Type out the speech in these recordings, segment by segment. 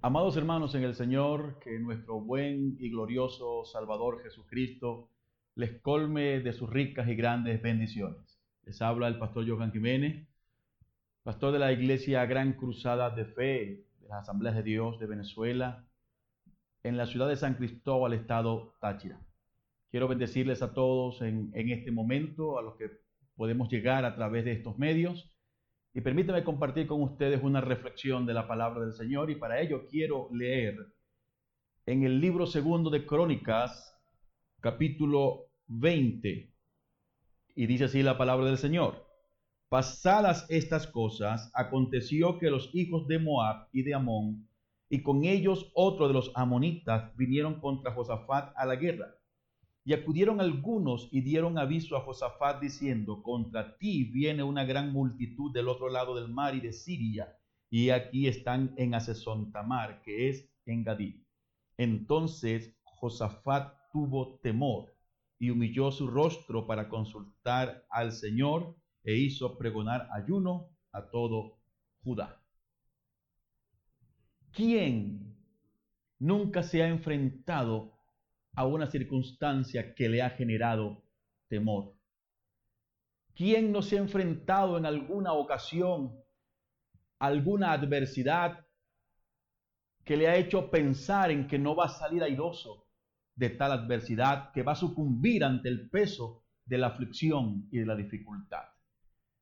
Amados hermanos en el Señor, que nuestro buen y glorioso Salvador Jesucristo les colme de sus ricas y grandes bendiciones. Les habla el pastor Johan Jiménez, pastor de la Iglesia Gran Cruzada de Fe de las Asambleas de Dios de Venezuela, en la ciudad de San Cristóbal, estado Táchira. Quiero bendecirles a todos en, en este momento, a los que podemos llegar a través de estos medios y permítame compartir con ustedes una reflexión de la palabra del Señor y para ello quiero leer en el libro segundo de Crónicas, capítulo 20. Y dice así la palabra del Señor. Pasadas estas cosas, aconteció que los hijos de Moab y de Amón, y con ellos otro de los amonitas, vinieron contra Josafat a la guerra. Y acudieron algunos y dieron aviso a Josafat diciendo, contra ti viene una gran multitud del otro lado del mar y de Siria, y aquí están en Asesón Tamar, que es en Gadí. Entonces Josafat tuvo temor y humilló su rostro para consultar al Señor e hizo pregonar ayuno a todo Judá. ¿Quién nunca se ha enfrentado a una circunstancia que le ha generado temor? ¿Quién no se ha enfrentado en alguna ocasión a alguna adversidad que le ha hecho pensar en que no va a salir airoso de tal adversidad, que va a sucumbir ante el peso de la aflicción y de la dificultad?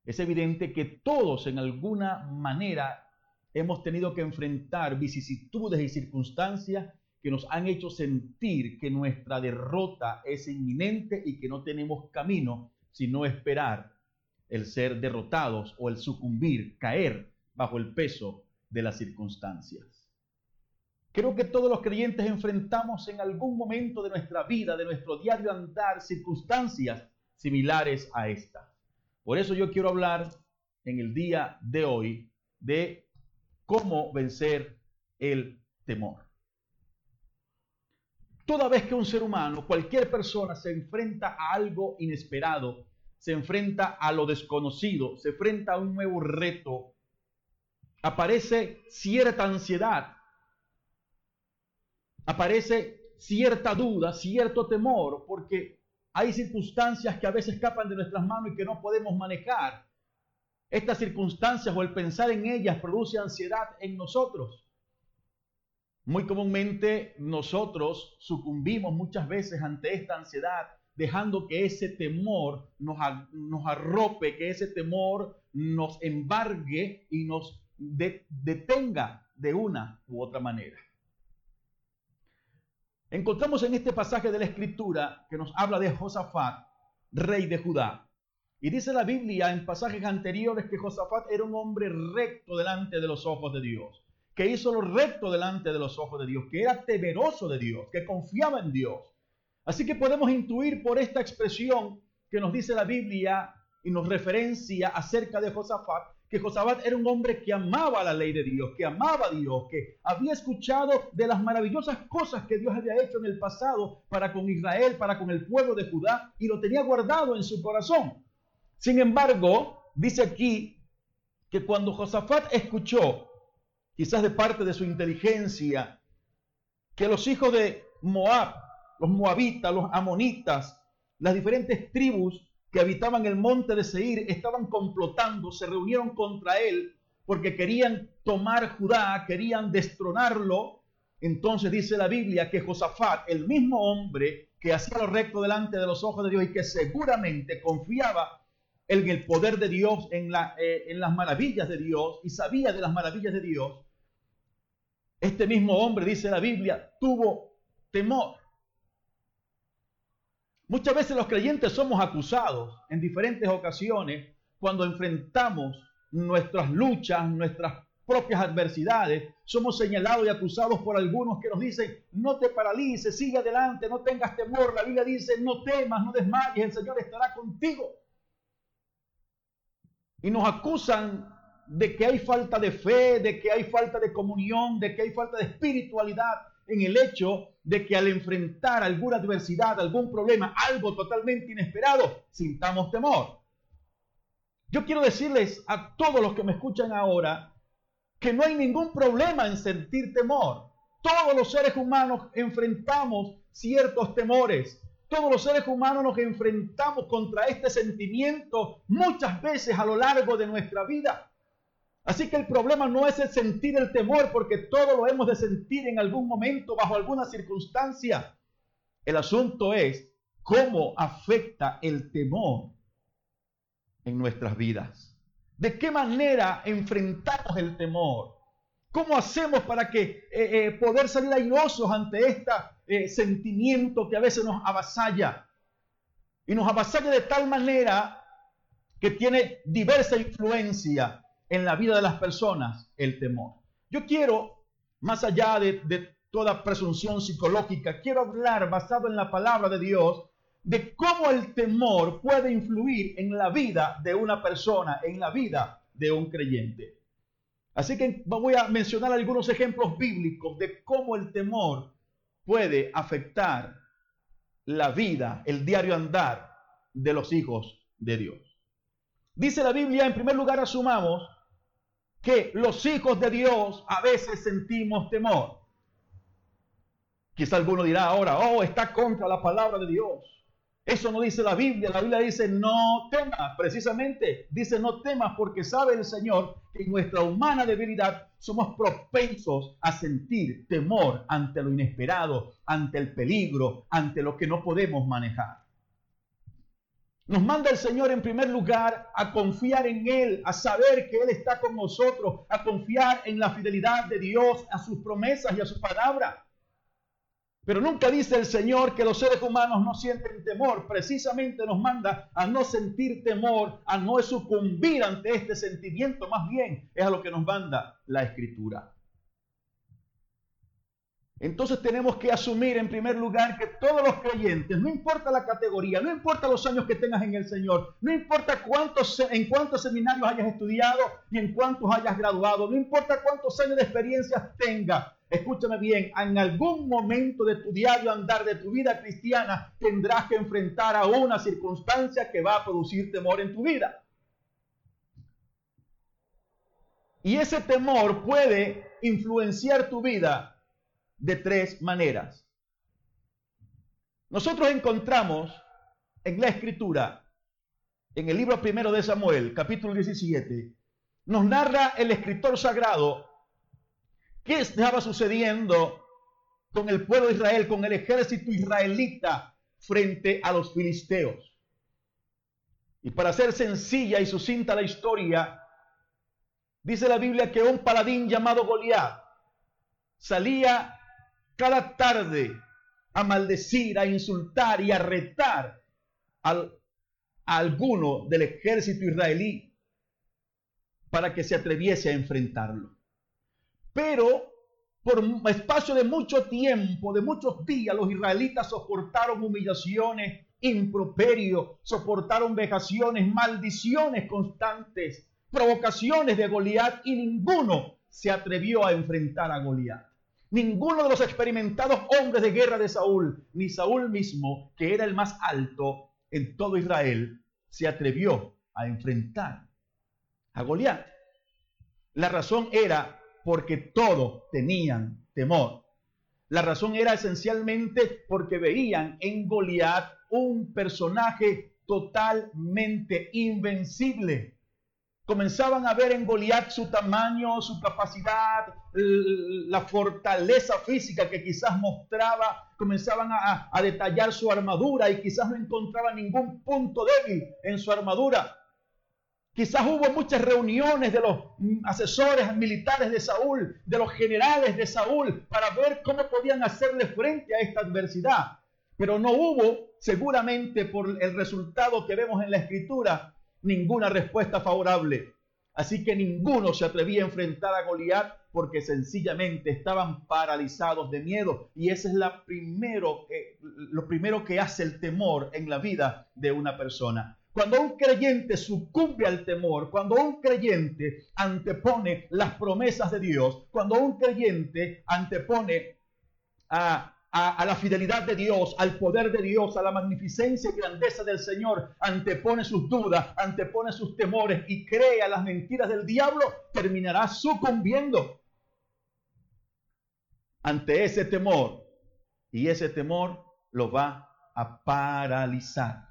Es evidente que todos en alguna manera hemos tenido que enfrentar vicisitudes y circunstancias que nos han hecho sentir que nuestra derrota es inminente y que no tenemos camino sino esperar el ser derrotados o el sucumbir, caer bajo el peso de las circunstancias. Creo que todos los creyentes enfrentamos en algún momento de nuestra vida, de nuestro diario andar, circunstancias similares a esta. Por eso yo quiero hablar en el día de hoy de cómo vencer el temor. Toda vez que un ser humano, cualquier persona se enfrenta a algo inesperado, se enfrenta a lo desconocido, se enfrenta a un nuevo reto, aparece cierta ansiedad, aparece cierta duda, cierto temor, porque hay circunstancias que a veces escapan de nuestras manos y que no podemos manejar. Estas circunstancias o el pensar en ellas produce ansiedad en nosotros. Muy comúnmente nosotros sucumbimos muchas veces ante esta ansiedad, dejando que ese temor nos, nos arrope, que ese temor nos embargue y nos detenga de una u otra manera. Encontramos en este pasaje de la Escritura que nos habla de Josafat, rey de Judá. Y dice la Biblia en pasajes anteriores que Josafat era un hombre recto delante de los ojos de Dios que hizo lo recto delante de los ojos de Dios, que era temeroso de Dios, que confiaba en Dios. Así que podemos intuir por esta expresión que nos dice la Biblia y nos referencia acerca de Josafat, que Josafat era un hombre que amaba la ley de Dios, que amaba a Dios, que había escuchado de las maravillosas cosas que Dios había hecho en el pasado para con Israel, para con el pueblo de Judá, y lo tenía guardado en su corazón. Sin embargo, dice aquí que cuando Josafat escuchó quizás de parte de su inteligencia, que los hijos de Moab, los moabitas, los amonitas, las diferentes tribus que habitaban el monte de Seir estaban complotando, se reunieron contra él porque querían tomar Judá, querían destronarlo. Entonces dice la Biblia que Josafat, el mismo hombre que hacía lo recto delante de los ojos de Dios y que seguramente confiaba en el poder de Dios, en, eh, en las maravillas de Dios y sabía de las maravillas de Dios, este mismo hombre, dice la Biblia, tuvo temor. Muchas veces los creyentes somos acusados en diferentes ocasiones cuando enfrentamos nuestras luchas, nuestras propias adversidades. Somos señalados y acusados por algunos que nos dicen, no te paralices, sigue adelante, no tengas temor. La Biblia dice, no temas, no desmayes, el Señor estará contigo. Y nos acusan de que hay falta de fe, de que hay falta de comunión, de que hay falta de espiritualidad en el hecho de que al enfrentar alguna adversidad, algún problema, algo totalmente inesperado, sintamos temor. Yo quiero decirles a todos los que me escuchan ahora que no hay ningún problema en sentir temor. Todos los seres humanos enfrentamos ciertos temores. Todos los seres humanos nos enfrentamos contra este sentimiento muchas veces a lo largo de nuestra vida. Así que el problema no es el sentir el temor, porque todo lo hemos de sentir en algún momento, bajo alguna circunstancia. El asunto es cómo afecta el temor en nuestras vidas. ¿De qué manera enfrentamos el temor? ¿Cómo hacemos para que eh, eh, poder salir airosos ante este sentimiento que a veces nos avasalla? Y nos avasalla de tal manera que tiene diversa influencia en la vida de las personas el temor. Yo quiero, más allá de, de toda presunción psicológica, quiero hablar basado en la palabra de Dios de cómo el temor puede influir en la vida de una persona, en la vida de un creyente. Así que voy a mencionar algunos ejemplos bíblicos de cómo el temor puede afectar la vida, el diario andar de los hijos de Dios. Dice la Biblia, en primer lugar, asumamos que los hijos de Dios a veces sentimos temor. Quizá alguno dirá ahora, oh, está contra la palabra de Dios. Eso no dice la Biblia. La Biblia dice no temas. Precisamente dice no temas porque sabe el Señor que en nuestra humana debilidad somos propensos a sentir temor ante lo inesperado, ante el peligro, ante lo que no podemos manejar. Nos manda el Señor en primer lugar a confiar en Él, a saber que Él está con nosotros, a confiar en la fidelidad de Dios, a sus promesas y a su palabra. Pero nunca dice el Señor que los seres humanos no sienten temor. Precisamente nos manda a no sentir temor, a no sucumbir ante este sentimiento. Más bien es a lo que nos manda la Escritura. Entonces tenemos que asumir en primer lugar que todos los creyentes, no importa la categoría, no importa los años que tengas en el Señor, no importa cuántos, en cuántos seminarios hayas estudiado y en cuántos hayas graduado, no importa cuántos años de experiencia tengas, escúchame bien, en algún momento de tu diario andar de tu vida cristiana tendrás que enfrentar a una circunstancia que va a producir temor en tu vida. Y ese temor puede influenciar tu vida de tres maneras. Nosotros encontramos en la escritura, en el libro primero de Samuel, capítulo 17, nos narra el escritor sagrado qué estaba sucediendo con el pueblo de Israel, con el ejército israelita frente a los filisteos. Y para ser sencilla y sucinta la historia, dice la Biblia que un paladín llamado Goliat salía cada tarde a maldecir, a insultar y a retar a alguno del ejército israelí para que se atreviese a enfrentarlo. Pero por espacio de mucho tiempo, de muchos días, los israelitas soportaron humillaciones, improperio, soportaron vejaciones, maldiciones constantes, provocaciones de Goliat y ninguno se atrevió a enfrentar a Goliat. Ninguno de los experimentados hombres de guerra de Saúl, ni Saúl mismo, que era el más alto en todo Israel, se atrevió a enfrentar a Goliat. La razón era porque todos tenían temor. La razón era esencialmente porque veían en Goliat un personaje totalmente invencible comenzaban a ver en Goliat su tamaño, su capacidad, la fortaleza física que quizás mostraba, comenzaban a, a, detallar su armadura y quizás no encontraban ningún punto débil en su armadura. Quizás hubo muchas reuniones de los asesores militares de Saúl, de los generales de Saúl, para ver cómo podían hacerle frente a esta adversidad. Pero no hubo, seguramente por el resultado que vemos en la escritura, ninguna respuesta favorable. Así que ninguno se atrevía a enfrentar a Goliat porque sencillamente estaban paralizados de miedo. Y ese es lo primero que hace el temor en la vida de una persona. Cuando un creyente sucumbe al temor, cuando un creyente antepone las promesas de Dios, cuando un creyente antepone a a, la fidelidad de Dios, al poder de Dios, a la magnificencia y grandeza del Señor, antepone sus dudas, antepone sus temores y cree a las mentiras del diablo, terminará sucumbiendo ante ese temor. Y ese temor lo va a paralizar.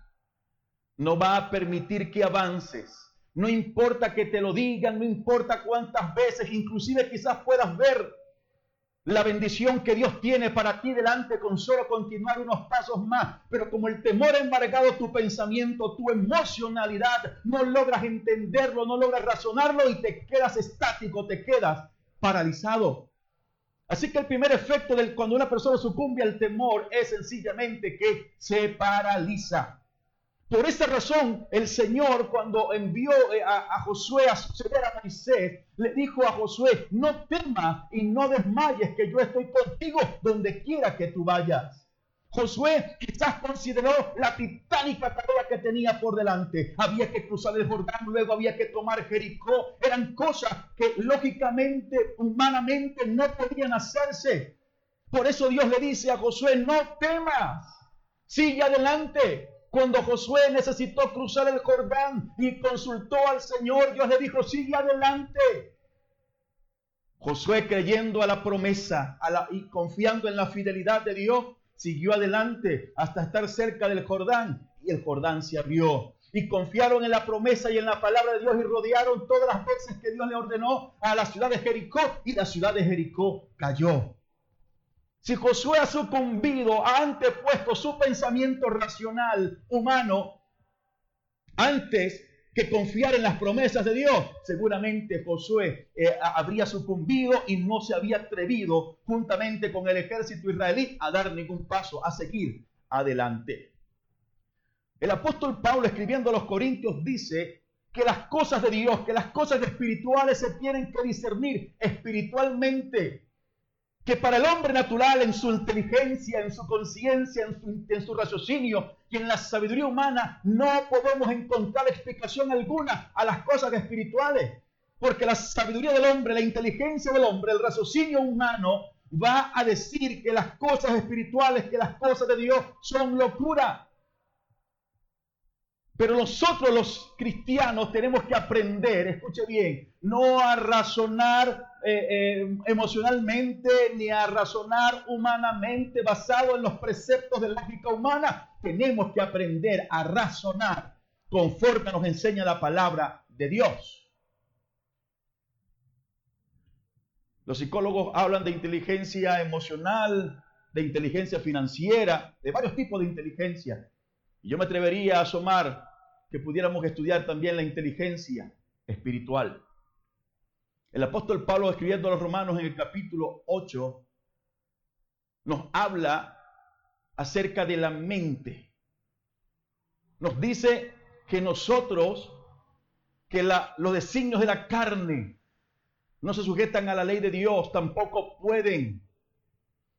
No va a permitir que avances. No importa que te lo digan, no importa cuántas veces, inclusive quizás puedas ver la bendición que Dios tiene para ti delante con solo continuar unos pasos más. Pero como el temor ha embargado tu pensamiento, tu emocionalidad, no logras entenderlo, no logras razonarlo y te quedas estático, te quedas paralizado. Así que el primer efecto de cuando una persona sucumbe al temor es sencillamente que se paraliza. Por esa razón, el Señor, cuando envió eh, a, Josué a suceder a Moisés, le dijo a Josué, no temas y no desmayes, que yo estoy contigo donde quiera que tú vayas. Josué quizás consideró la titánica tarea que tenía por delante. Había que cruzar el Jordán, luego había que tomar Jericó. Eran cosas que lógicamente, humanamente, no podían hacerse. Por eso Dios le dice a Josué, no temas, sigue adelante. Cuando Josué necesitó cruzar el Jordán y consultó al Señor, Dios le dijo, sigue adelante. Josué creyendo a la promesa y confiando en la fidelidad de Dios, siguió adelante hasta estar cerca del Jordán y el Jordán se abrió. Y confiaron en la promesa y en la palabra de Dios y rodearon todas las veces que Dios le ordenó a la ciudad de Jericó y la ciudad de Jericó cayó. Si Josué ha sucumbido, ha antepuesto su pensamiento racional humano antes que confiar en las promesas de Dios, seguramente Josué eh, habría sucumbido y no se había atrevido juntamente con el ejército israelí a dar ningún paso, a seguir adelante. El apóstol Pablo escribiendo a los Corintios dice que las cosas de Dios, que las cosas espirituales se tienen que discernir espiritualmente que para el hombre natural, en su inteligencia, en su conciencia, en su, raciocinio y en la sabiduría humana, no podemos encontrar explicación alguna a las cosas espirituales. Porque la sabiduría del hombre, la inteligencia del hombre, el raciocinio humano va a decir que las cosas espirituales, que las cosas de Dios son locura. Pero nosotros los cristianos tenemos que aprender, escuche bien, no a razonar eh, eh, emocionalmente ni a razonar humanamente basado en los preceptos de lógica humana. Tenemos que aprender a razonar conforme nos enseña la palabra de Dios. Los psicólogos hablan de inteligencia emocional, de inteligencia financiera, de varios tipos de inteligencia. Y yo me atrevería a asomar que pudiéramos estudiar también la inteligencia espiritual. El apóstol Pablo escribiendo a los romanos en el capítulo 8 nos habla acerca de la mente. Nos dice que nosotros, que los designios de la carne no se sujetan a la ley de Dios, tampoco pueden.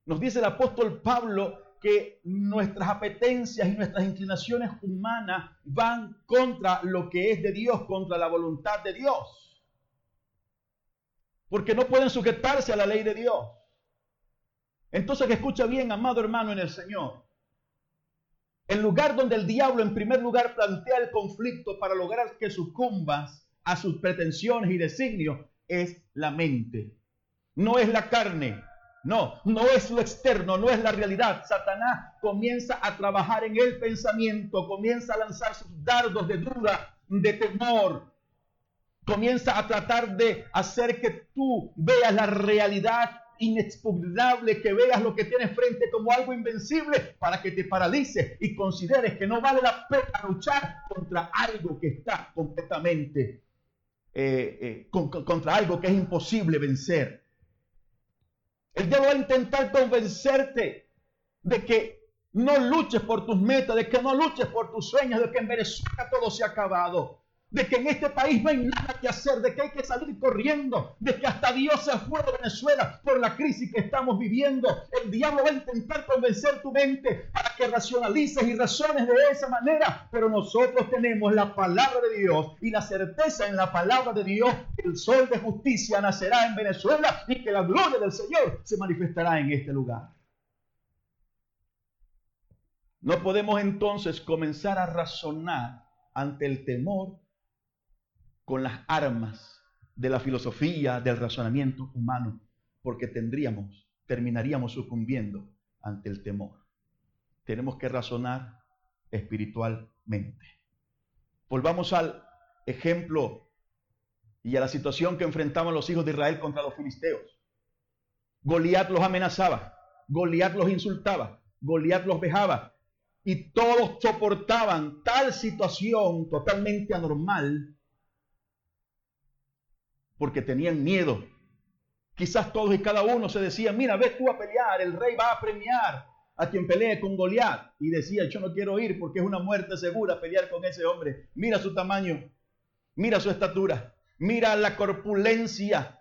Nos dice el apóstol Pablo que nuestras apetencias y nuestras inclinaciones humanas van contra lo que es de Dios, contra la voluntad de Dios. Porque no pueden sujetarse a la ley de Dios. Entonces, escucha bien, amado hermano en el Señor. El lugar donde el diablo en primer lugar plantea el conflicto para lograr que sucumbas a sus pretensiones y designios es la mente. No es la carne, no, no es lo externo, no es la realidad. Satanás comienza a trabajar en el pensamiento, comienza a lanzar sus dardos de duda, de temor. Comienza a tratar de hacer que tú veas la realidad inexpugnable, que veas lo que tienes frente como algo invencible para que te paralices y consideres que no vale la pena luchar contra algo que está completamente, eh, eh, contra algo que es imposible vencer. El diablo va a intentar convencerte de que no luches por tus metas, de que no luches por tus sueños, de que en Venezuela todo se ha acabado de que en este país no hay nada que hacer, de que hay que salir corriendo, de que hasta Dios se fue de Venezuela por la crisis que estamos viviendo. El diablo va a intentar convencer tu mente para que racionalices y razones de esa manera, pero nosotros tenemos la palabra de Dios y la certeza en la palabra de Dios que el sol de justicia nacerá en Venezuela y que la gloria del Señor se manifestará en este lugar. No podemos entonces comenzar a razonar ante el temor con las armas de la filosofía, del razonamiento humano, porque tendríamos, terminaríamos sucumbiendo ante el temor. Tenemos que razonar espiritualmente. Volvamos al ejemplo y a la situación que enfrentaban los hijos de Israel contra los filisteos. Goliat los amenazaba, Goliat los insultaba, Goliat los vejaba, y todos soportaban tal situación totalmente anormal porque tenían miedo. Quizás todos y cada uno se decían, mira, ves tú a pelear, el rey va a premiar a quien pelee con Goliat. Y decía, yo no quiero ir porque es una muerte segura pelear con ese hombre. Mira su tamaño, mira su estatura, mira la corpulencia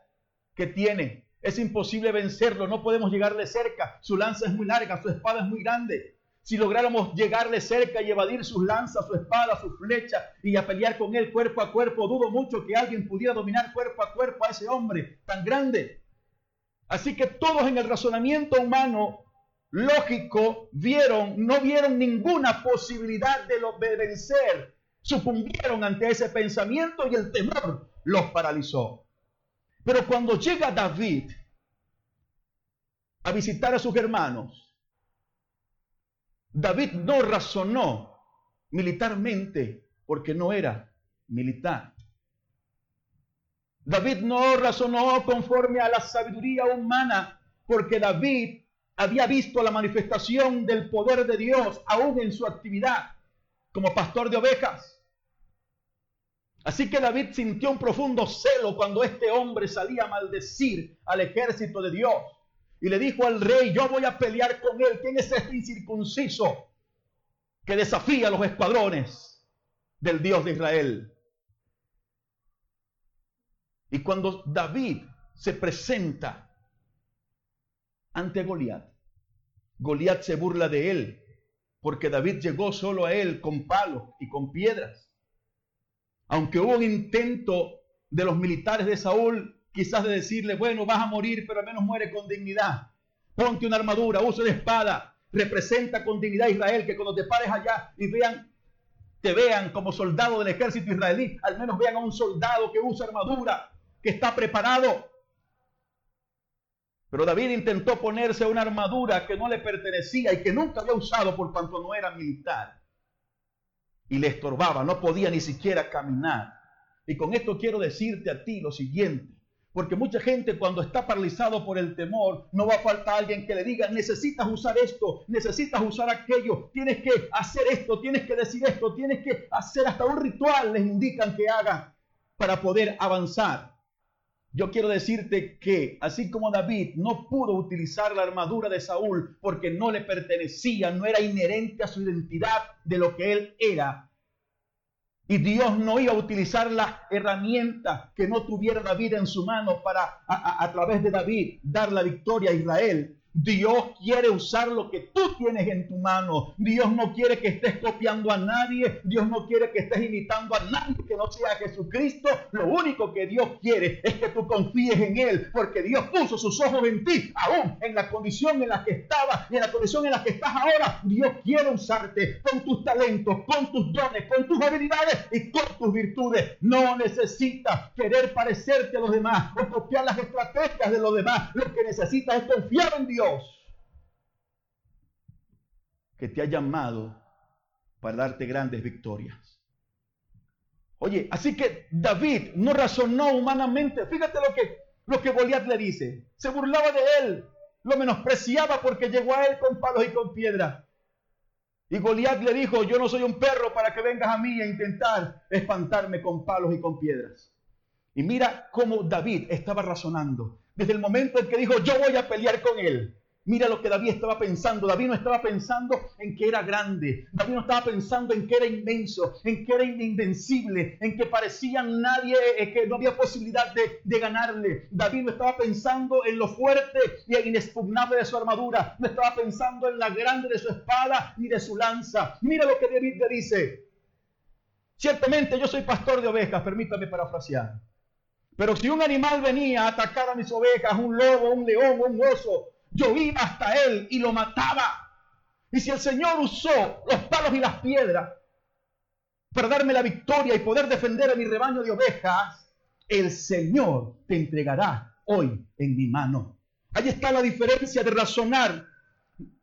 que tiene. Es imposible vencerlo, no podemos llegarle cerca. Su lanza es muy larga, su espada es muy grande. Si lográramos llegarle cerca y evadir sus lanzas, su espada, su flecha y a pelear con él cuerpo a cuerpo, dudo mucho que alguien pudiera dominar cuerpo a cuerpo a ese hombre tan grande. Así que todos en el razonamiento humano lógico vieron, no vieron ninguna posibilidad de, lo, de vencer. Sucumbieron ante ese pensamiento y el temor los paralizó. Pero cuando llega David a visitar a sus hermanos, David no razonó militarmente porque no era militar. David no razonó conforme a la sabiduría humana porque David había visto la manifestación del poder de Dios aún en su actividad como pastor de ovejas. Así que David sintió un profundo celo cuando este hombre salía a maldecir al ejército de Dios y le dijo al rey, yo voy a pelear con él. ¿Quién es este incircunciso que desafía a los escuadrones del Dios de Israel? Y cuando David se presenta ante Goliat, Goliat se burla de él, porque David llegó solo a él con palos y con piedras. Aunque hubo un intento de los militares de Saúl quizás de decirle, bueno, vas a morir, pero al menos muere con dignidad. Ponte una armadura, usa de espada, representa con dignidad a Israel, que cuando te pares allá y vean, te vean como soldado del ejército israelí, al menos vean a un soldado que usa armadura, que está preparado. Pero David intentó ponerse una armadura que no le pertenecía y que nunca había usado por cuanto no era militar. Y le estorbaba, no podía ni siquiera caminar. Y con esto quiero decirte a ti lo siguiente. Porque mucha gente cuando está paralizado por el temor, no va a faltar alguien que le diga, necesitas usar esto, necesitas usar aquello, tienes que hacer esto, tienes que decir esto, tienes que hacer hasta un ritual, les indican que hagan para poder avanzar. Yo quiero decirte que así como David no pudo utilizar la armadura de Saúl porque no le pertenecía, no era inherente a su identidad de lo que él era, y Dios no iba a utilizar la herramienta que no tuviera David en su mano para a, a, través de David dar la victoria a Israel. Dios quiere usar lo que tú tienes en tu mano. Dios no quiere que estés copiando a nadie. Dios no quiere que estés imitando a nadie que no sea Jesucristo. Lo único que Dios quiere es que tú confíes en Él, porque Dios puso sus ojos en ti, aún en la condición en la que estaba y en la condición en la que estás ahora. Dios quiere usarte con tus talentos, con tus dones, con tus habilidades y con tus virtudes. No necesitas querer parecerte a los demás o copiar las estrategias de los demás. Lo que necesitas es confiar en Dios que te ha llamado para darte grandes victorias. Oye, así que David no razonó humanamente. Fíjate lo que, lo que Goliat le dice. Se burlaba de él, lo menospreciaba porque llegó a él con palos y con piedra. Y Goliat le dijo, yo no soy un perro para que vengas a mí a intentar espantarme con palos y con piedras. Y mira cómo David estaba razonando. Desde el momento en que dijo, yo voy a pelear con él. Mira lo que David estaba pensando. David no estaba pensando en que era grande. David no estaba pensando en que era inmenso, en que era invencible, en que parecía nadie, eh, que no había posibilidad de, ganarle. David no estaba pensando en lo fuerte y inexpugnable de su armadura. No estaba pensando en la grande de su espada ni de su lanza. Mira lo que David le dice. Ciertamente yo soy pastor de ovejas, permítame parafrasear. Pero si un animal venía a atacar a mis ovejas, un lobo, un león, un oso, yo iba hasta él y lo mataba. Y si el Señor usó los palos y las piedras para darme la victoria y poder defender a mi rebaño de ovejas, el Señor te entregará hoy en mi mano. Ahí está la diferencia de razonar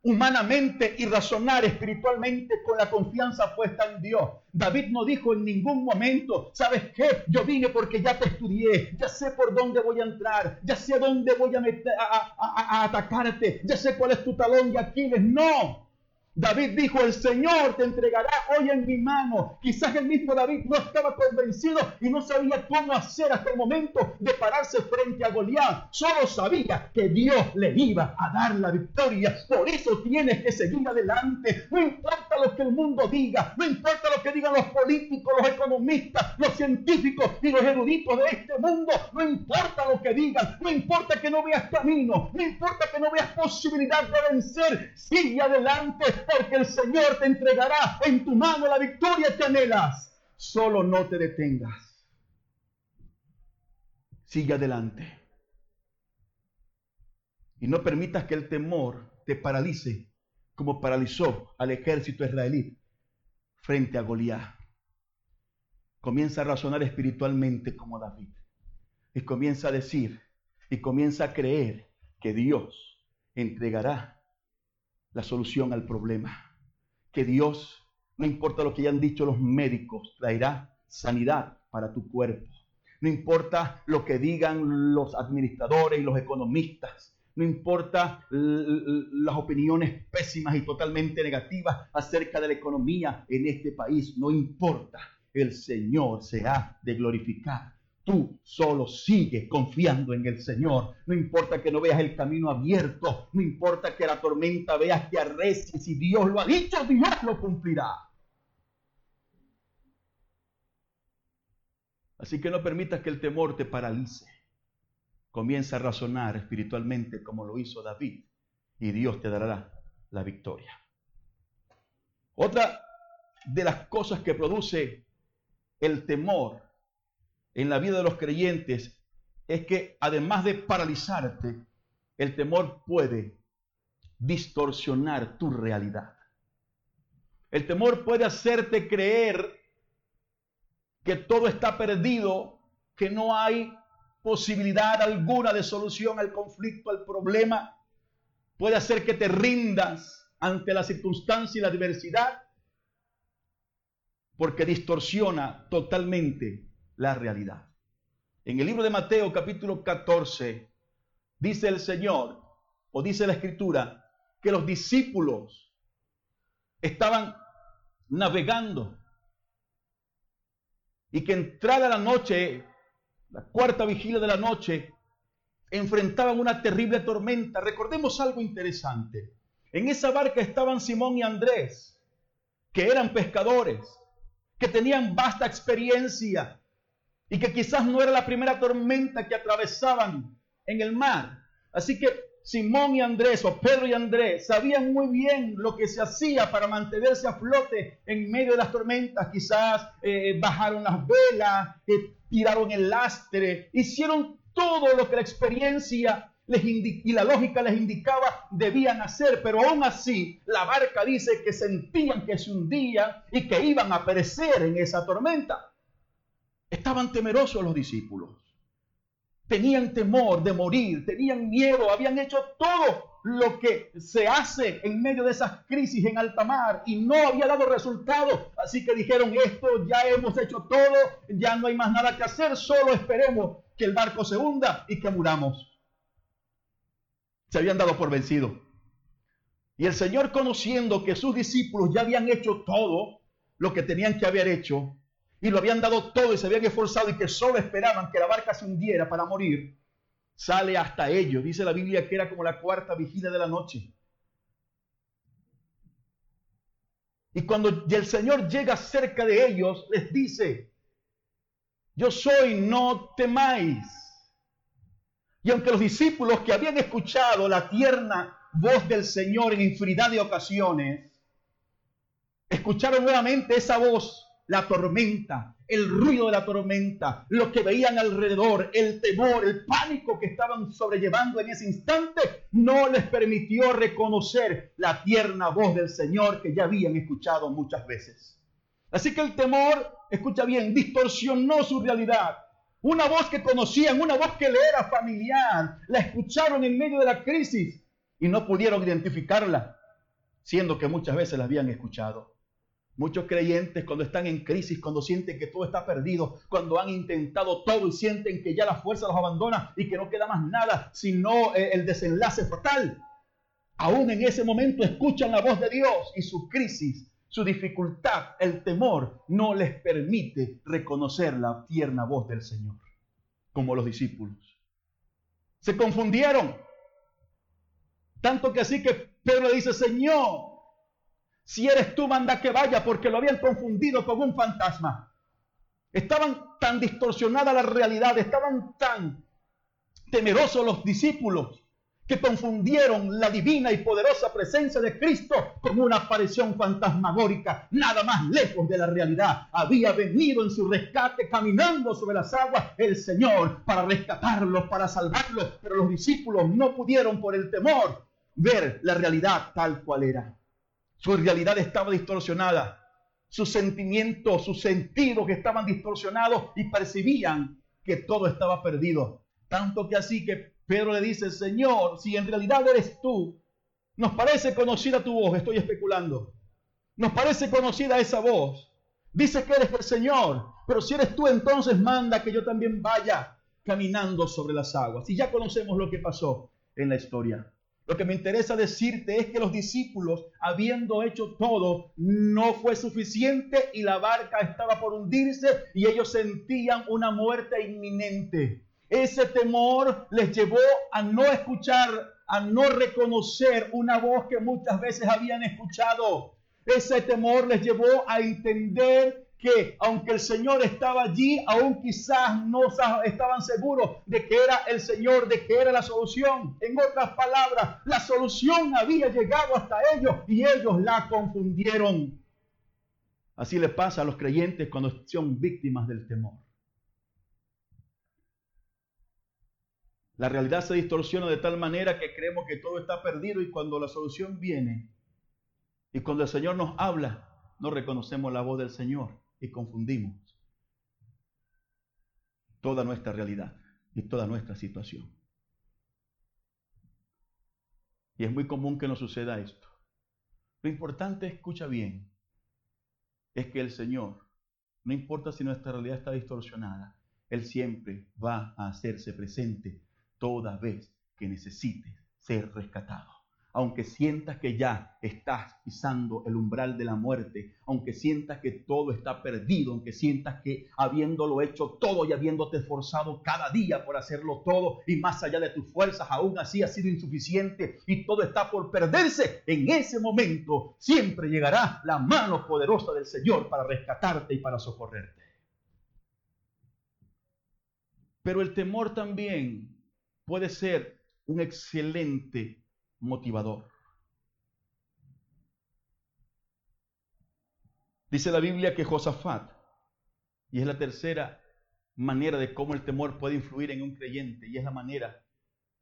humanamente y razonar espiritualmente con la confianza puesta en Dios. David no dijo en ningún momento, ¿sabes qué? Yo vine porque ya te estudié, ya sé por dónde voy a entrar, ya sé dónde voy a, meter, a, atacarte, ya sé cuál es tu talón de Aquiles. No, David dijo, el Señor te entregará hoy en mi mano. Quizás el mismo David no estaba convencido y no sabía cómo hacer hasta el momento de pararse frente a Goliat. Solo sabía que Dios le iba a dar la victoria. Por eso tienes que seguir adelante. No importa lo que el mundo diga, no importa lo que digan los políticos, los economistas, los científicos y los eruditos de este mundo. No importa lo que digan, no importa que no veas camino, no importa que no veas posibilidad de vencer. Sigue adelante porque el Señor te entregará en tu mano la victoria que anhelas. Solo no te detengas. Sigue adelante. Y no permitas que el temor te paralice como paralizó al ejército israelí frente a Goliat. Comienza a razonar espiritualmente como David. Y comienza a decir y comienza a creer que Dios entregará la solución al problema. Que Dios, no importa lo que hayan dicho los médicos, traerá sanidad para tu cuerpo. No importa lo que digan los administradores y los economistas. No importa las opiniones pésimas y totalmente negativas acerca de la economía en este país. No importa. El Señor se ha de glorificar Tú solo sigue confiando en el Señor. No importa que no veas el camino abierto. No importa que la tormenta veas que arrecie. Si Dios lo ha dicho, Dios lo cumplirá. Así que no permitas que el temor te paralice. Comienza a razonar espiritualmente como lo hizo David y Dios te dará la victoria. Otra de las cosas que produce el temor en la vida de los creyentes es que además de paralizarte, el temor puede distorsionar tu realidad. El temor puede hacerte creer que todo está perdido, que no hay posibilidad alguna de solución al conflicto, al problema. Puede hacer que te rindas ante la circunstancia y la adversidad, porque distorsiona totalmente la realidad. En el libro de Mateo capítulo 14 dice el Señor, o dice la escritura, que los discípulos estaban navegando y que entrada la noche, la cuarta vigilia de la noche, enfrentaban una terrible tormenta. Recordemos algo interesante. En esa barca estaban Simón y Andrés, que eran pescadores, que tenían vasta experiencia y que quizás no era la primera tormenta que atravesaban en el mar. Así que Simón y Andrés, o Pedro y Andrés, sabían muy bien lo que se hacía para mantenerse a flote en medio de las tormentas. Quizás eh, bajaron las velas, eh, tiraron el lastre, hicieron todo lo que la experiencia les y la lógica les indicaba debían hacer, pero aún así la barca dice que sentían que se hundía y que iban a perecer en esa tormenta. Estaban temerosos los discípulos. Tenían temor de morir, tenían miedo, habían hecho todo lo que se hace en medio de esas crisis en alta mar y no había dado resultado. Así que dijeron, esto ya hemos hecho todo, ya no hay más nada que hacer, solo esperemos que el barco se hunda y que muramos. Se habían dado por vencido. Y el Señor conociendo que sus discípulos ya habían hecho todo lo que tenían que haber hecho, y lo habían dado todo y se habían esforzado y que solo esperaban que la barca se hundiera para morir, sale hasta ellos. Dice la Biblia que era como la cuarta vigilia de la noche. Y cuando el Señor llega cerca de ellos, les dice, yo soy, no temáis. Y aunque los discípulos que habían escuchado la tierna voz del Señor en infinidad de ocasiones, escucharon nuevamente esa voz la tormenta, el ruido de la tormenta, lo que veían alrededor, el temor, el pánico que estaban sobrellevando en ese instante, no les permitió reconocer la tierna voz del Señor que ya habían escuchado muchas veces. Así que el temor, escucha bien, distorsionó su realidad. Una voz que conocían, una voz que le era familiar, la escucharon en medio de la crisis y no pudieron identificarla, siendo que muchas veces la habían escuchado. Muchos creyentes cuando están en crisis, cuando sienten que todo está perdido, cuando han intentado todo y sienten que ya la fuerza los abandona y que no queda más nada, sino eh, el desenlace fatal. Aún en ese momento escuchan la voz de Dios y su crisis, su dificultad, el temor, no les permite reconocer la tierna voz del Señor, como los discípulos. Se confundieron. Tanto que así que Pedro dice, Señor, si eres tú, manda que vaya, porque lo habían confundido con un fantasma. Estaban tan distorsionada la realidad, estaban tan temerosos los discípulos que confundieron la divina y poderosa presencia de Cristo con una aparición fantasmagórica, nada más lejos de la realidad. Había venido en su rescate caminando sobre las aguas el Señor para rescatarlos, para salvarlos, pero los discípulos no pudieron por el temor ver la realidad tal cual era. Su realidad estaba distorsionada. Sus sentimientos, sus sentidos estaban distorsionados y percibían que todo estaba perdido. Tanto que así que Pedro le dice, Señor, si en realidad eres tú, nos parece conocida tu voz, estoy especulando. Nos parece conocida esa voz. Dice que eres el Señor, pero si eres tú, entonces manda que yo también vaya caminando sobre las aguas. Y ya conocemos lo que pasó en la historia. Lo que me interesa decirte es que los discípulos, habiendo hecho todo, no fue suficiente y la barca estaba por hundirse y ellos sentían una muerte inminente. Ese temor les llevó a no escuchar, a no reconocer una voz que muchas veces habían escuchado. Ese temor les llevó a entender que aunque el Señor estaba allí, aún quizás no estaban seguros de que era el Señor, de que era la solución. En otras palabras, la solución había llegado hasta ellos y ellos la confundieron. Así le pasa a los creyentes cuando son víctimas del temor. La realidad se distorsiona de tal manera que creemos que todo está perdido y cuando la solución viene y cuando el Señor nos habla, no reconocemos la voz del Señor y confundimos toda nuestra realidad y toda nuestra situación. Y es muy común que nos suceda esto. Lo importante, escucha bien, es que el Señor, no importa si nuestra realidad está distorsionada, Él siempre va a hacerse presente toda vez que necesite ser rescatado aunque sientas que ya estás pisando el umbral de la muerte, aunque sientas que todo está perdido, aunque sientas que habiéndolo hecho todo y habiéndote esforzado cada día por hacerlo todo y más allá de tus fuerzas, aún así ha sido insuficiente y todo está por perderse, en ese momento siempre llegará la mano poderosa del Señor para rescatarte y para socorrerte. Pero el temor también puede ser un excelente motivador. Dice la Biblia que Josafat, y es la tercera manera de cómo el temor puede influir en un creyente, y es la manera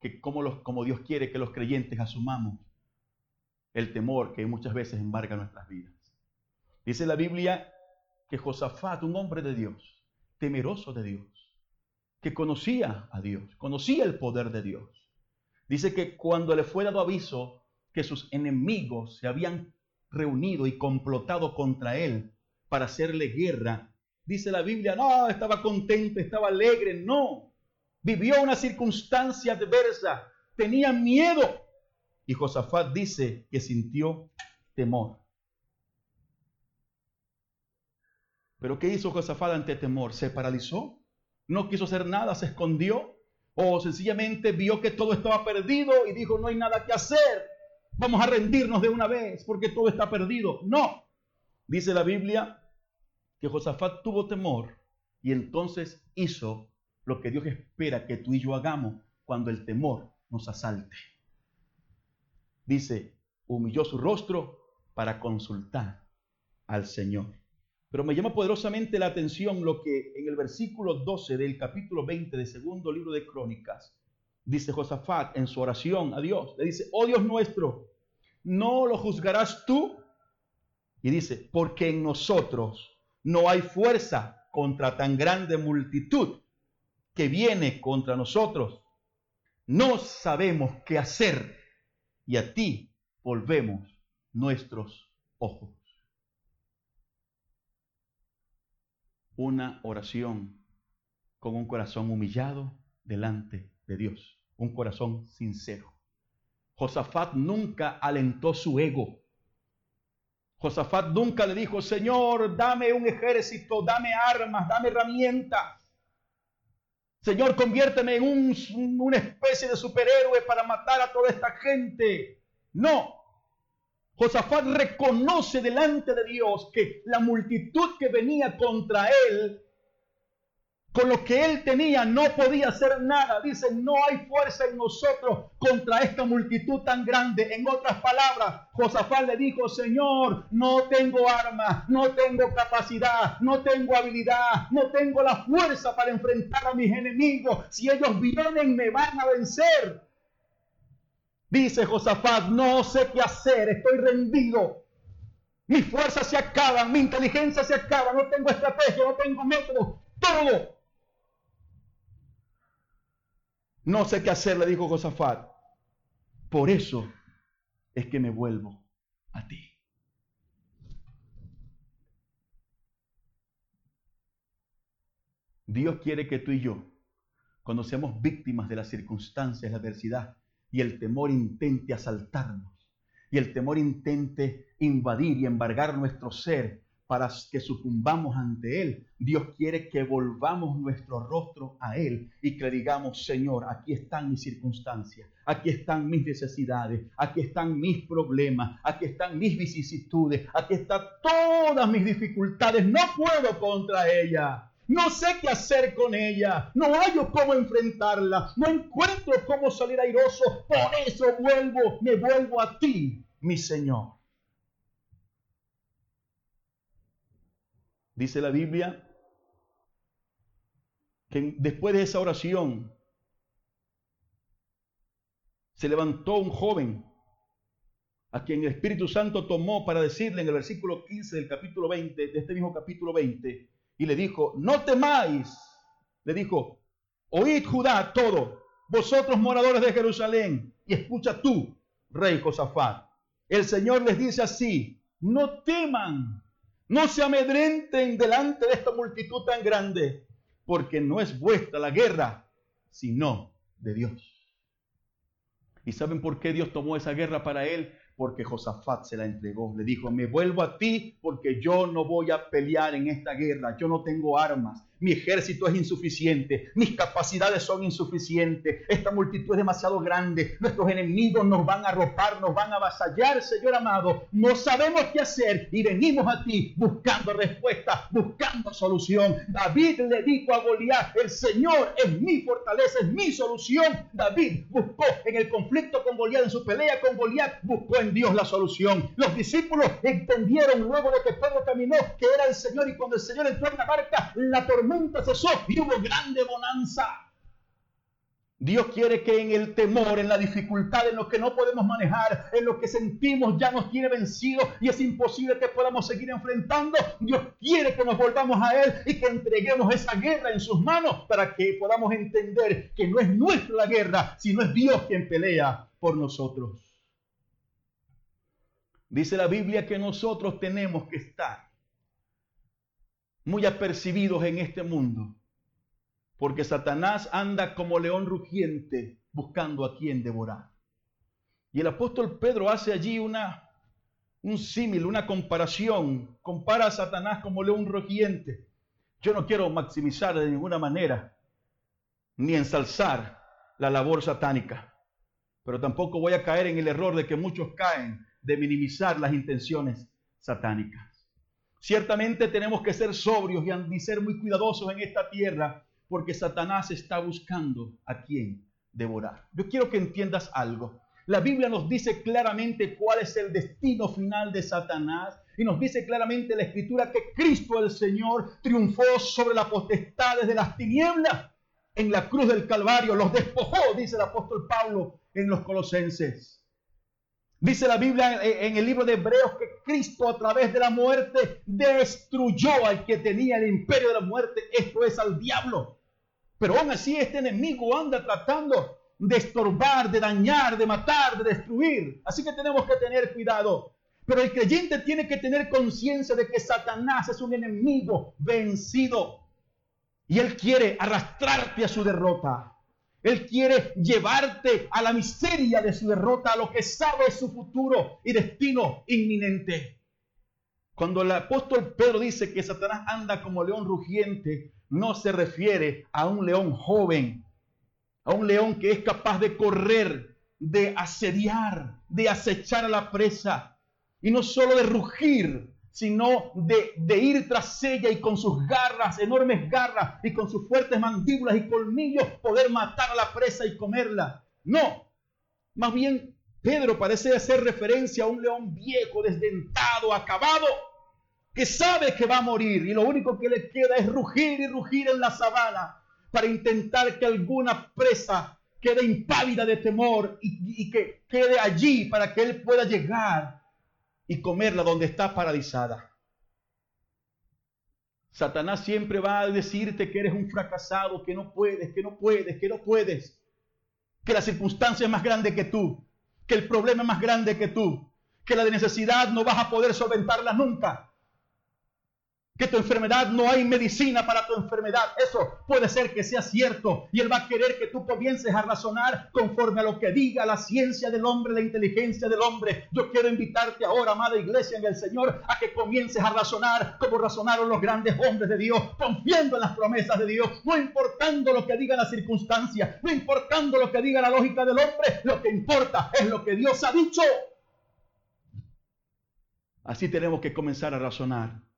que como, Dios quiere que los creyentes asumamos el temor que muchas veces embarga nuestras vidas. Dice la Biblia que Josafat, un hombre de Dios, temeroso de Dios, que conocía a Dios, conocía el poder de Dios, Dice que cuando le fue dado aviso que sus enemigos se habían reunido y complotado contra él para hacerle guerra, dice la Biblia, no, estaba contento, estaba alegre, no. Vivió una circunstancia adversa, tenía miedo. Y Josafat dice que sintió temor. Pero ¿qué hizo Josafat ante temor? Se paralizó, no quiso hacer nada, se escondió o sencillamente vio que todo estaba perdido y dijo, no hay nada que hacer, vamos a rendirnos de una vez porque todo está perdido. No, dice la Biblia que Josafat tuvo temor y entonces hizo lo que Dios espera que tú y yo hagamos cuando el temor nos asalte. Dice, humilló su rostro para consultar al Señor. Pero me llama poderosamente la atención lo que en el versículo 12 del capítulo 20 del segundo libro de Crónicas dice Josafat en su oración a Dios. Le dice, oh Dios nuestro, ¿no lo juzgarás tú? Y dice, porque en nosotros no hay fuerza contra tan grande multitud que viene contra nosotros. No sabemos qué hacer y a ti volvemos nuestros ojos. Una oración con un corazón humillado delante de Dios, un corazón sincero. Josafat nunca alentó su ego. Josafat nunca le dijo, Señor, dame un ejército, dame armas, dame herramientas. Señor, conviérteme en un, una especie de superhéroe para matar a toda esta gente. No. Josafat reconoce delante de Dios que la multitud que venía contra él con lo que él tenía no podía hacer nada. Dice, no hay fuerza en nosotros contra esta multitud tan grande. En otras palabras, Josafat le dijo, Señor, no tengo armas, no tengo capacidad, no tengo habilidad, no tengo la fuerza para enfrentar a mis enemigos. Si ellos vienen, me van a vencer. Dice Josafat, no sé qué hacer, estoy rendido. Mis fuerzas se acaban, mi inteligencia se acaba, no tengo estrategia, no tengo método, todo No sé qué hacer, le dijo Josafat. Por eso es que me vuelvo a ti. Dios quiere que tú y yo, cuando seamos víctimas de las circunstancias, la adversidad y el temor intente asaltarnos y el temor intente invadir y embargar nuestro ser, para que sucumbamos ante Él. Dios quiere que volvamos nuestro rostro a Él y que le digamos, Señor, aquí están mis circunstancias, aquí están mis necesidades, aquí están mis problemas, aquí están mis vicisitudes, aquí están todas mis dificultades. No puedo contra ella. No sé qué hacer con ella. No hallo cómo enfrentarla. No encuentro cómo salir airoso. Por eso vuelvo, me vuelvo a ti, mi Señor. Dice la Biblia que después de esa oración se levantó un joven a quien el Espíritu Santo tomó para decirle en el versículo 15 del capítulo 20, de este mismo capítulo 20, y le dijo, no temáis, le dijo, oíd Judá todo, vosotros moradores de Jerusalén, y escucha tú, rey Josafat. El Señor les dice así, no teman no se amedrenten delante de esta multitud tan grande, porque no es vuestra la guerra, sino de Dios. ¿Y saben por qué Dios tomó esa guerra para él? Porque Josafat se la entregó. Le dijo, me vuelvo a ti porque yo no voy a pelear en esta guerra. Yo no tengo armas. Mi ejército es insuficiente. Mis capacidades son insuficientes. Esta multitud es demasiado grande. Nuestros enemigos nos van a arropar, nos van a avasallar, Señor amado. No sabemos qué hacer y venimos a ti buscando respuesta, buscando solución. David le dijo a Goliat, el Señor es mi fortaleza, es mi solución. David buscó en el conflicto con Goliat, en su pelea con Goliat, buscó en Dios la solución. Los discípulos entendieron luego de que Pedro caminó que era el Señor y cuando el Señor entró en la barca, la tormenta cesó y hubo grande bonanza. Dios quiere que en el temor, en la dificultad, en lo que no podemos manejar, en lo que sentimos ya nos tiene vencido y es imposible que podamos seguir enfrentando, Dios quiere que nos volvamos a Él y que entreguemos esa guerra en sus manos para que podamos entender que no es nuestra la guerra, sino es Dios quien pelea por nosotros. Dice la Biblia que nosotros tenemos que estar muy apercibidos en este mundo, porque Satanás anda como león rugiente buscando a quien devorar. Y el apóstol Pedro hace allí una un símil, una comparación, compara a Satanás como león rugiente. Yo no quiero maximizar de ninguna manera ni ensalzar la labor satánica, pero tampoco voy a caer en el error de que muchos caen de minimizar las intenciones satánicas. Ciertamente tenemos que ser sobrios y ser muy cuidadosos en esta tierra porque Satanás está buscando a quien devorar. Yo quiero que entiendas algo. La Biblia nos dice claramente cuál es el destino final de Satanás Y nos dice claramente la Escritura que Cristo el Señor triunfó sobre las potestades de las tinieblas en la cruz del Calvario. Los despojó, dice el apóstol Pablo en los Colosenses. Dice la Biblia en el libro de Hebreos que Cristo a través de la muerte destruyó al que tenía el imperio de la muerte, esto es al diablo. Pero aún así este enemigo anda tratando de estorbar, de dañar, de matar, de destruir. Así que tenemos que tener cuidado. Pero el creyente tiene que tener conciencia de que Satanás es un enemigo vencido. Y él quiere arrastrarte a su derrota. Él quiere llevarte a la miseria de su derrota, a lo que sabe su futuro y destino inminente. Cuando el apóstol Pedro dice que Satanás anda como león rugiente, no se refiere a un león joven, a un león que es capaz de correr, de asediar, de acechar a la presa y no solo de rugir, sino de, ir tras ella y con sus garras, enormes garras, y con sus fuertes mandíbulas y colmillos poder matar a la presa y comerla. No, más bien Pedro parece hacer referencia a un león viejo, desdentado, acabado, que sabe que va a morir y lo único que le queda es rugir y rugir en la sabana para intentar que alguna presa quede impávida de temor y, y que quede allí para que él pueda llegar y comerla donde está paralizada. Satanás siempre va a decirte que eres un fracasado, que no puedes, que no puedes, que no puedes, que la circunstancia es más grande que tú, que el problema es más grande que tú, que la necesidad no vas a poder solventarla nunca, que tu enfermedad no hay medicina para tu enfermedad. Eso puede ser que sea cierto. Y Él va a querer que tú comiences a razonar conforme a lo que diga la ciencia del hombre, la inteligencia del hombre. Yo quiero invitarte ahora, amada iglesia en el Señor, a que comiences a razonar como razonaron los grandes hombres de Dios, confiando en las promesas de Dios, no importando lo que diga la circunstancia, no importando lo que diga la lógica del hombre, lo que importa es lo que Dios ha dicho. Así tenemos que comenzar a razonar.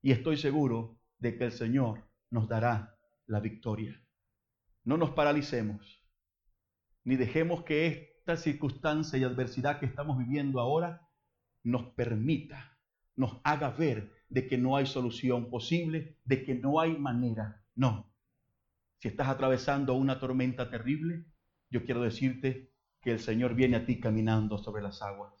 Y estoy seguro de que el Señor nos dará la victoria. No nos paralicemos, ni dejemos que esta circunstancia y adversidad que estamos viviendo ahora nos permita, nos haga ver de que no hay solución posible, de que no hay manera. No. Si estás atravesando una tormenta terrible, yo quiero decirte que el Señor viene a ti caminando sobre las aguas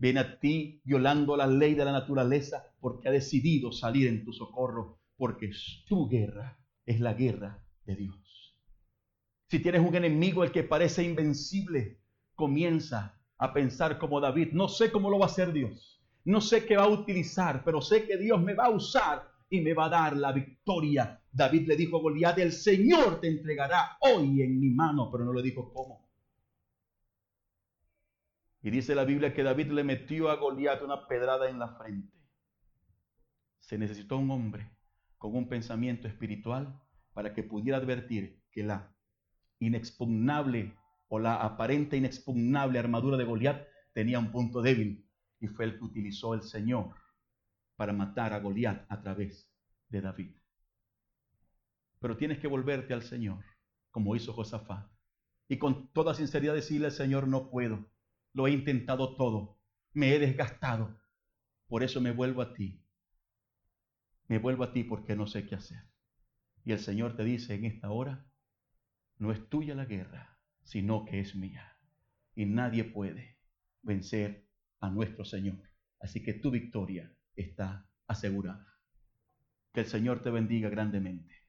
viene a ti violando la ley de la naturaleza porque ha decidido salir en tu socorro, porque tu guerra es la guerra de Dios. Si tienes un enemigo el que parece invencible, comienza a pensar como David, no sé cómo lo va a hacer Dios, no sé qué va a utilizar, pero sé que Dios me va a usar y me va a dar la victoria. David le dijo a Goliat, el Señor te entregará hoy en mi mano, pero no le dijo cómo. Y dice la Biblia que David le metió a Goliat una pedrada en la frente. Se necesitó un hombre con un pensamiento espiritual para que pudiera advertir que la inexpugnable o la aparente inexpugnable armadura de Goliat tenía un punto débil y fue el que utilizó el Señor para matar a Goliat a través de David. Pero tienes que volverte al Señor, como hizo Josafat, y con toda sinceridad decirle al Señor, no puedo, lo he intentado todo. Me he desgastado. Por eso me vuelvo a ti. Me vuelvo a ti porque no sé qué hacer. Y el Señor te dice en esta hora, no es tuya la guerra, sino que es mía. Y nadie puede vencer a nuestro Señor. Así que tu victoria está asegurada. Que el Señor te bendiga grandemente.